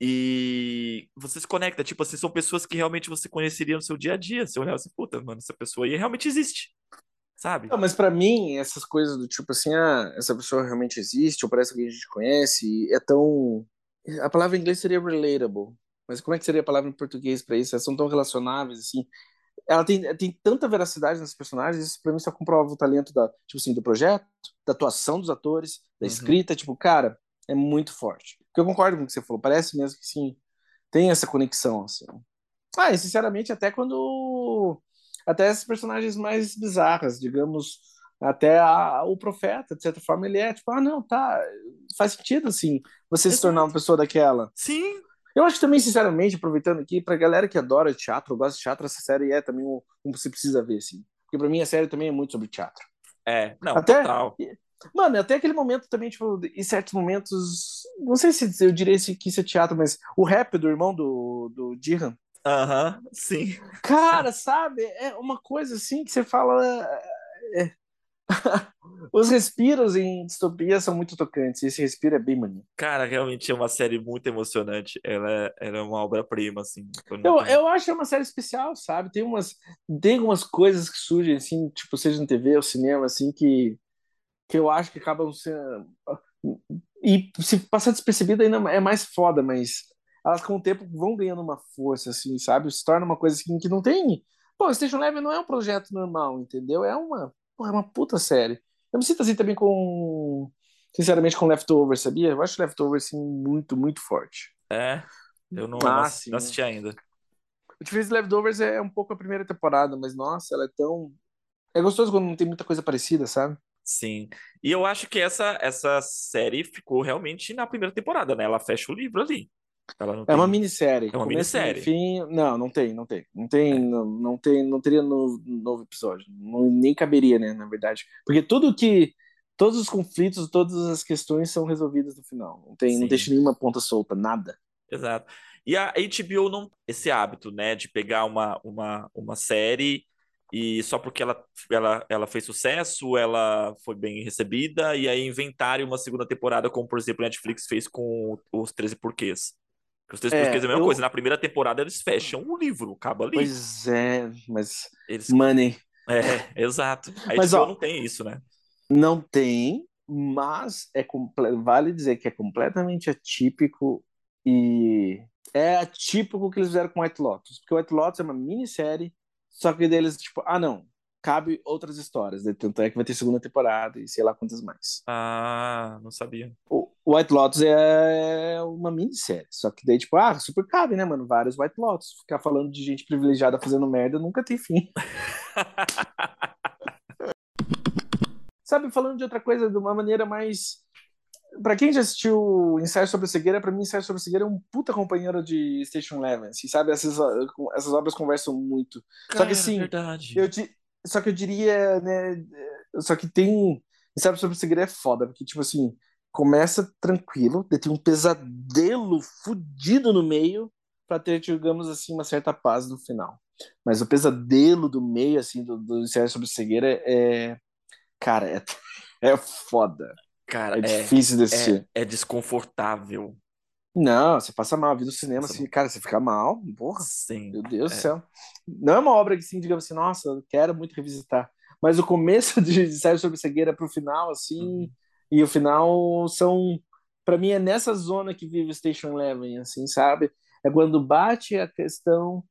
E você se conecta, tipo assim, são pessoas que realmente você conheceria no seu dia a dia. Você olhava assim, puta, mano, essa pessoa aí realmente existe, sabe? Não, mas pra mim, essas coisas do tipo assim, ah, essa pessoa realmente existe, ou parece que a gente conhece, é tão. A palavra em inglês seria relatable. Mas como é que seria a palavra em português pra isso? Elas são tão relacionáveis, assim. Ela tem, tem tanta veracidade nesses personagens, isso pra mim só comprova o talento da, tipo assim, do projeto, da atuação dos atores, da Uhum, escrita, tipo, cara, é muito forte. Porque eu concordo com o que você falou, parece mesmo que sim, tem essa conexão, assim. Ah, e sinceramente, até quando. Até essas personagens mais bizarras, digamos, até a- o profeta, de certa forma, ele é tipo, ah, não, tá. Faz sentido, assim, você se tornar uma exato. pessoa daquela. Sim. Eu acho também, sinceramente, aproveitando aqui, pra galera que adora teatro, gosta de teatro, essa série é também um, um que você precisa ver, assim. Porque pra mim a série também é muito sobre teatro. É, não, Até. total. Mano, até aquele momento também, tipo, em certos momentos. Não sei se eu diria que isso é teatro, mas o rap do irmão do, do Jihan. Aham, sim. Cara, sabe? É uma coisa assim que você fala. é... Os respiros em distopia são muito tocantes. Esse respiro é bem maneiro. Cara, realmente é uma série muito emocionante. Ela é, ela é uma obra-prima, assim. Eu, eu acho uma série especial, sabe? Tem umas, tem algumas coisas que surgem, assim, tipo, seja na TV ou cinema, assim, que, que eu acho que acabam sendo. E se passar despercebido ainda é mais foda, mas elas com o tempo vão ganhando uma força, assim, sabe? Se torna uma coisa assim, que não tem. Pô, Station Level não é um projeto normal, entendeu? É uma, porra, é uma puta série. Eu me sinto assim também com. Sinceramente, com Leftover, sabia? Eu acho Leftover, assim, muito, muito forte. É, eu não, ah, não, assisti ainda. O difícil Leftovers é um pouco a primeira temporada, mas nossa, ela é tão. É gostoso quando não tem muita coisa parecida, sabe? Sim. E eu acho que essa, essa série ficou realmente na primeira temporada, né? Ela fecha o livro ali. É tem... uma minissérie. É uma Começo minissérie. Fim... Não, não tem, não tem. Não tem, é. não, não, tem, não teria novo, novo episódio. Não, nem caberia, né, na verdade. Porque tudo que todos os conflitos, todas as questões são resolvidas no final. Não tem, Sim. não deixa nenhuma ponta solta, nada. Exato. E a HBO não esse hábito, né, de pegar uma, uma, uma série e só porque ela, ela, ela fez sucesso, ela foi bem recebida, e aí inventarem uma segunda temporada, como por exemplo a Netflix fez com os 13 Porquês. Os 13 é, Porquês é a mesma eu... coisa, na primeira temporada eles fecham o livro, acaba ali. Pois é, mas. Eles... Money. É, exato. A mas, HBO ó, não tem isso, né? Não tem, mas é comple... vale dizer que é completamente atípico e é atípico que eles fizeram com White Lotus, porque White Lotus é uma minissérie, só que deles, tipo, ah, não, cabe outras histórias, né? tanto é que vai ter segunda temporada e sei lá quantas mais. Ah, não sabia. O White Lotus é uma minissérie, só que daí, tipo, ah, super cabe, né, mano? Vários White Lotus. Ficar falando de gente privilegiada fazendo merda nunca tem fim. Sabe, falando de outra coisa de uma maneira mais. Pra quem já assistiu Ensaio sobre a Cegueira, pra mim Ensaio sobre a Cegueira é um puta companheiro de Station Eleven, assim, sabe? Essas, essas obras conversam muito. Cara, só que assim, verdade. eu te, só que eu diria, né, só que tem Ensaio sobre a Cegueira é foda, porque tipo assim, começa tranquilo, tem um pesadelo fudido no meio para ter, digamos assim, uma certa paz no final. Mas o pesadelo do meio, assim, do, do sobre cegueira é, Cara, é, é foda. Cara, é, é difícil de assistir. É, é, desconfortável. Não, você passa mal. Vi no cinema, assim, cara, você fica mal. Porra. Sim. Meu Deus é. do céu. Não é uma obra que, assim, digamos assim, nossa, eu quero muito revisitar. Mas o começo de ensaio sobre cegueira pro final, assim, uhum. E o final são. para mim, é nessa zona que vive Station Eleven, assim, sabe? É quando bate a questão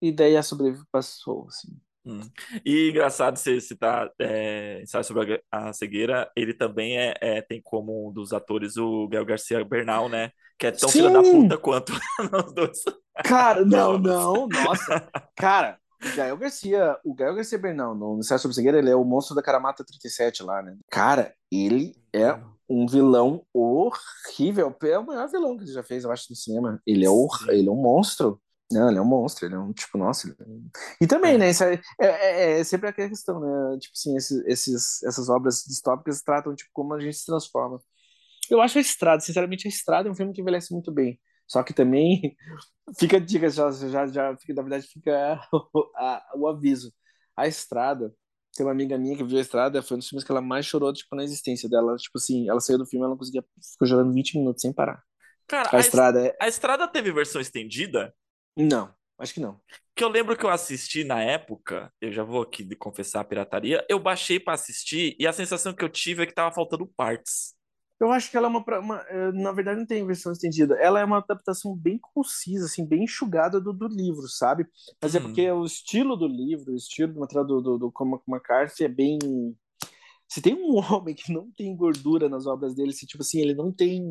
e daí a sobrevive passou, assim. Hum. E engraçado você citar é, ensaio sobre a, a, cegueira, ele também é, é, tem como um dos atores o Gael Garcia Bernal, né? Que é tão Sim. filho da puta quanto nós dois. Cara, não, não, nossa. Cara, Gael Garcia, o Gael Garcia Bernal, no ensaio sobre cegueira, ele é o monstro da Caramata 37 lá, né? Cara, ele é um vilão horrível. É o maior vilão que ele já fez, eu acho, no cinema. Ele é, hor... ele é um monstro. Não, ele é um monstro, ele é um tipo, nossa. É e também, é. né? Isso é, é, é, é sempre aquela questão, né? Tipo assim, esses, esses, essas obras distópicas tratam, tipo, como a gente se transforma. Eu acho a Estrada, sinceramente, a Estrada é um filme que envelhece muito bem. Só que também fica dica, já, já, já fica, na verdade, fica o, a, o aviso. A Estrada, tem uma amiga minha que viu a Estrada, foi um dos filmes que ela mais chorou, tipo, na existência dela. Tipo assim, ela saiu do filme, ela não conseguia, ficou chorando 20 minutos sem parar. Cara, a, a Estrada é... A Estrada teve versão estendida? Não, acho que não. Que eu lembro que eu assisti na época, eu já vou aqui confessar a pirataria, eu baixei para assistir e a sensação que eu tive é que tava faltando partes. Eu acho que ela é uma, uma, eh, Na verdade, não tem versão estendida. Ela é uma adaptação bem concisa, assim, bem enxugada do, do livro, sabe? Mas hum. é porque o estilo do livro, o estilo do material do, do, do Cormac McCarthy é bem se tem um homem que não tem gordura nas obras dele, se tipo assim, ele não tem.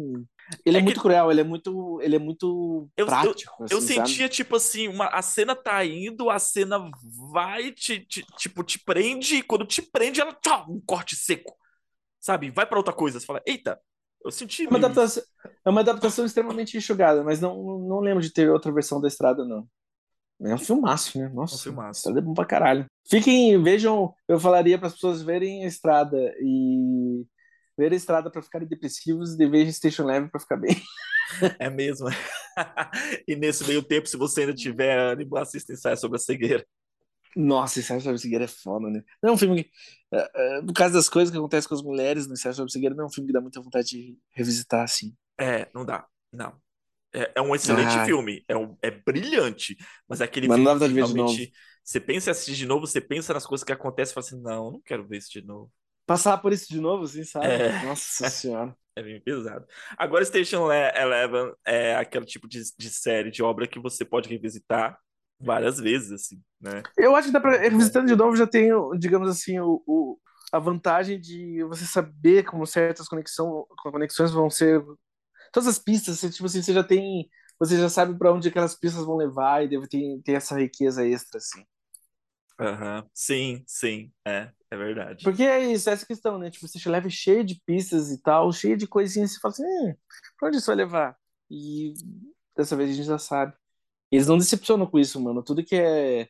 Ele é, é muito cruel, ele é muito, ele é muito eu, prático. Eu, assim, eu sentia, tipo assim, uma, a cena tá indo, a cena vai, te, te, tipo, te prende, e quando te prende, ela tchau, um corte seco. Sabe? Vai para outra coisa. Você fala, eita, eu senti. É uma, adaptação, é uma adaptação extremamente enxugada, mas não, não lembro de ter outra versão da estrada, não. É um filmaço, né? Nossa, um filmaço. estrada é bom pra caralho. Fiquem, vejam, eu falaria para as pessoas verem a estrada e ver a estrada para ficarem depressivos e ver Station Leve para ficar bem. É mesmo. e nesse meio tempo, se você ainda tiver ânimo, assista ensaio sobre a cegueira. Nossa, Excesso sobre Cegueira é foda, né? Não é um filme que, é, é, no caso das coisas que acontecem com as mulheres no Excesso sobre Cegueira, não é um filme que dá muita vontade de revisitar, assim. É, não dá. Não. É, é um excelente Ah, filme. É, um, é brilhante. Mas é aquele mas não filme dá que realmente. Você pensa em assistir de novo, você pensa nas coisas que acontecem e fala assim: não, não quero ver isso de novo. Passar por isso de novo, assim, sabe? É, Nossa senhora. é bem pesado. Agora, Station Le- Eleven é aquele tipo de, de série, de obra que você pode revisitar várias vezes, assim, né? Eu acho que dá pra. Bom. Revisitando de novo, já tem, digamos assim, o, o- a vantagem de você saber como certas conexão, conexões vão ser. Todas as pistas, você, tipo assim, você já tem. Você já sabe pra onde aquelas pistas vão levar e deve ter, ter essa riqueza extra, assim. Aham. Sim, sim, é, é verdade. Porque é isso, é essa questão, né? Tipo, você leva cheio de pistas e tal, cheio de coisinhas, você fala assim, hum, pra onde isso vai levar? E dessa vez a gente já sabe. Eles não decepcionam com isso, mano. Tudo que é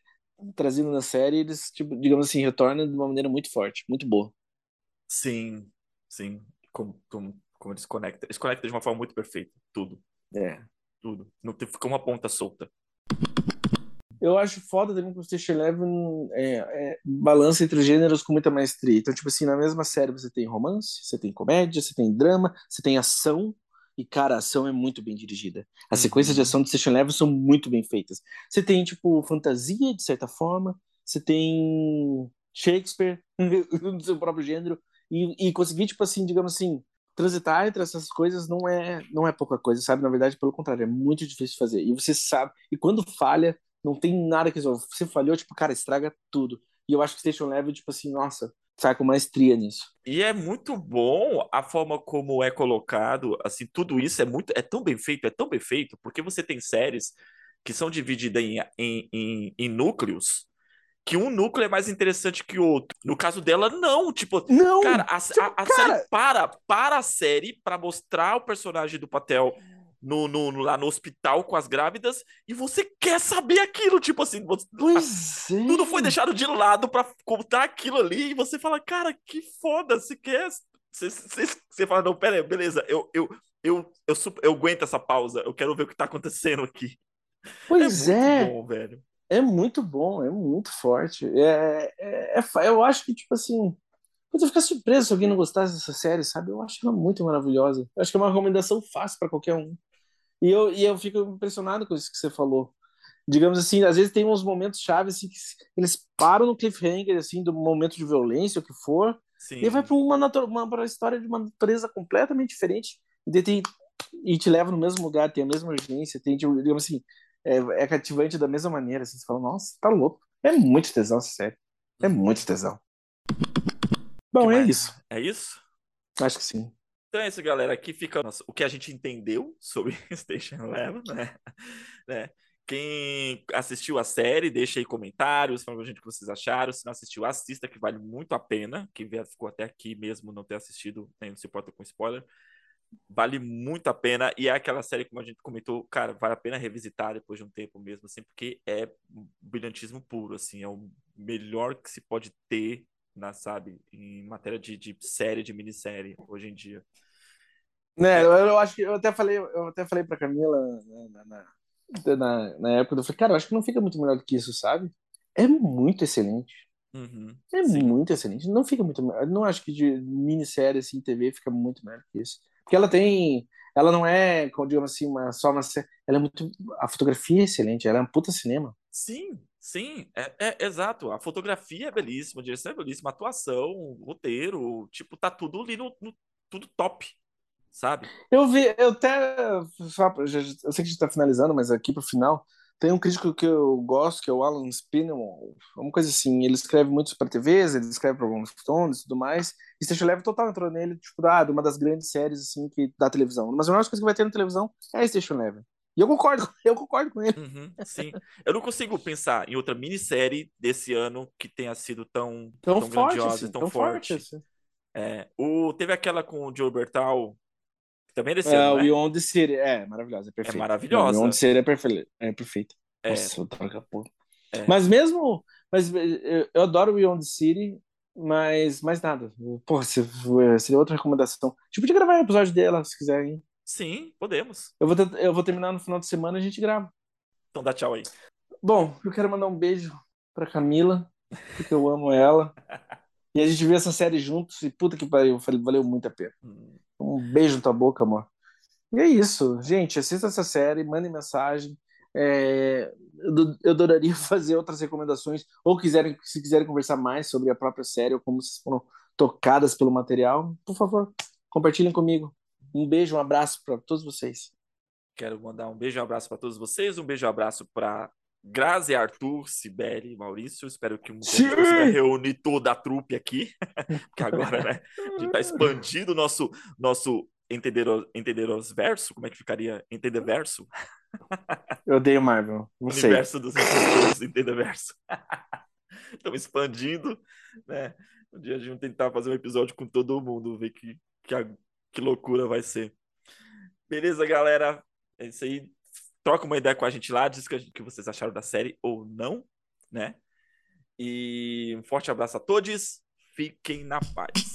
trazido na série, eles, tipo, digamos assim, retornam de uma maneira muito forte, muito boa. Sim, sim. Como, como, como eles conectam. Eles conectam de uma forma muito perfeita. Tudo, É. tudo. Não fica uma ponta solta. Eu acho foda também que o Station Eleven é, é, balança entre gêneros com muita maestria. Então, tipo assim, na mesma série você tem romance, você tem comédia, você tem drama, você tem ação. E, cara, a ação é muito bem dirigida. As sequências de Uhum. ação do Station Eleven são muito bem feitas. Você tem, tipo, fantasia, de certa forma. Você tem Shakespeare, no seu próprio gênero. E, e conseguir, tipo assim, digamos assim, transitar entre essas coisas não é, não é pouca coisa, sabe? Na verdade, pelo contrário, é muito difícil de fazer. E você sabe. E quando falha, não tem nada que resolva. Você falhou, tipo, cara, estraga tudo. E eu acho que Station Level, tipo assim, nossa, sai com maestria nisso. E é muito bom a forma como é colocado, assim, tudo isso é muito, é tão bem feito, é tão bem feito, porque você tem séries que são divididas em, em, em, em núcleos, que um núcleo é mais interessante que o outro. No caso dela, não, tipo, Não! cara, a, tipo, a, a cara- série para, para a série para mostrar o personagem do Patel no, no, lá no hospital com as grávidas, e você quer saber aquilo, tipo assim, você- Pois é. tudo foi deixado de lado pra contar aquilo ali e você fala, cara, que foda, você quer. Você, você, você fala, não, pera aí, beleza, eu, eu, eu, eu, su- eu aguento essa pausa, eu quero ver o que tá acontecendo aqui. Pois é muito é. bom, velho. É muito bom, é muito forte. É, é, é eu acho que, tipo assim, eu ficar surpreso se alguém não gostasse dessa série, sabe? Eu acho ela muito maravilhosa. Eu acho que é uma recomendação fácil para qualquer um. E eu, e eu fico impressionado com isso que você falou. Digamos assim, às vezes tem uns momentos chave assim, que eles param no cliffhanger, assim, do momento de violência, o que for, Sim. e vai para uma, uma pra história de uma natureza completamente diferente e, tem- e te leva no mesmo lugar, tem a mesma urgência, tem, tipo, digamos assim, é, é cativante da mesma maneira. Assim, você fala, nossa, tá louco. É muito tesão essa série. É muito tesão. Bom, é isso. É isso? Acho que sim. Então é isso, galera. Aqui fica o que a gente entendeu sobre Station Eleven, né? né? Quem assistiu a série, deixa aí comentários, falando pra gente o que vocês acharam. Se não assistiu, assista, que vale muito a pena. Quem ficou até aqui mesmo não ter assistido, nem não se importa com spoiler. Vale muito a pena. E é aquela série, como a gente comentou, cara, vale a pena revisitar depois de um tempo mesmo, assim, porque é brilhantismo puro, assim, é o melhor que se pode ter, na, sabe, em matéria de, de série, de minissérie, hoje em dia. Né, eu, eu acho que eu até falei, eu até falei pra Camila na, na, na, na época, eu falei, cara, eu acho que não fica muito melhor do que isso, sabe? É muito excelente. Uhum, É sim. muito excelente. Não fica muito melhor. Não acho que de minissérie assim, TV fica muito melhor que isso. Porque ela tem. Ela não é, como digamos assim, uma, só uma série. Ela é muito. A fotografia é excelente, ela é um puta cinema. Sim, sim, é, é- exato. A fotografia é belíssima, a direção é belíssima, a atuação, o roteiro, tipo, tá tudo ali no, no- tudo top, sabe? Eu vi, eu até. Eu sei que a gente tá finalizando, mas aqui pro final. Tem um crítico que eu gosto, que é o Alan Spinell, uma coisa assim. Ele escreve muito para TVs, ele escreve para Rolling Stones e tudo mais. E Station Level total entrou nele, tipo, ah, de uma das grandes séries assim que da televisão. Mas a melhor coisa que vai ter na televisão é Station Level. E eu concordo, eu concordo com ele. Uhum, sim. Eu não consigo pensar em outra minissérie desse ano que tenha sido tão, Tão, tão forte, grandiosa, assim, tão, tão forte. forte. assim. É, o, teve aquela com o Joe Bertal, também é desse É, ano, o né? The City, é maravilhosa, é perfeita. maravilhosa. Não, o the City é perfeita. É perfeita. É, Nossa, eu. É. Mas mesmo. Mas eu, eu adoro o Beyond the City, mas mais nada. Porra, se- seria outra recomendação. A gente podia gravar um episódio dela, se quiser, hein? sim, podemos. Eu vou, eu vou terminar no final de semana e a gente grava. Então dá tchau aí. Bom, eu quero mandar um beijo pra Camila, porque eu amo ela. E a gente viu essa série juntos e puta que pariu, valeu muito a pena. Hum. Um beijo na tua boca, amor. E é isso, gente. Assista essa série, mande mensagem. É, eu adoraria fazer outras recomendações, ou quiserem, se quiserem conversar mais sobre a própria série, ou como vocês foram tocadas pelo material, por favor, compartilhem comigo. Um beijo, um abraço para todos vocês. Quero mandar um beijo e um abraço para todos vocês, um beijo e um abraço para Grazi, Arthur, Sibeli, Maurício. Espero que um dia consiga reunir toda a trupe aqui, porque agora, né, a gente está expandindo o nosso, nosso entender, entender os versos. Como é que ficaria? Entender verso? Eu odeio Marvel. Não Universo sei. dos entendedores, entender verso. Estamos expandindo, né? Um dia a gente tentar fazer um episódio com todo mundo, ver que, que, a, que loucura vai ser. Beleza, galera? É isso aí. Troca uma ideia com a gente lá, diz o que vocês acharam da série ou não, né? E um forte abraço a todos. Fiquem na paz.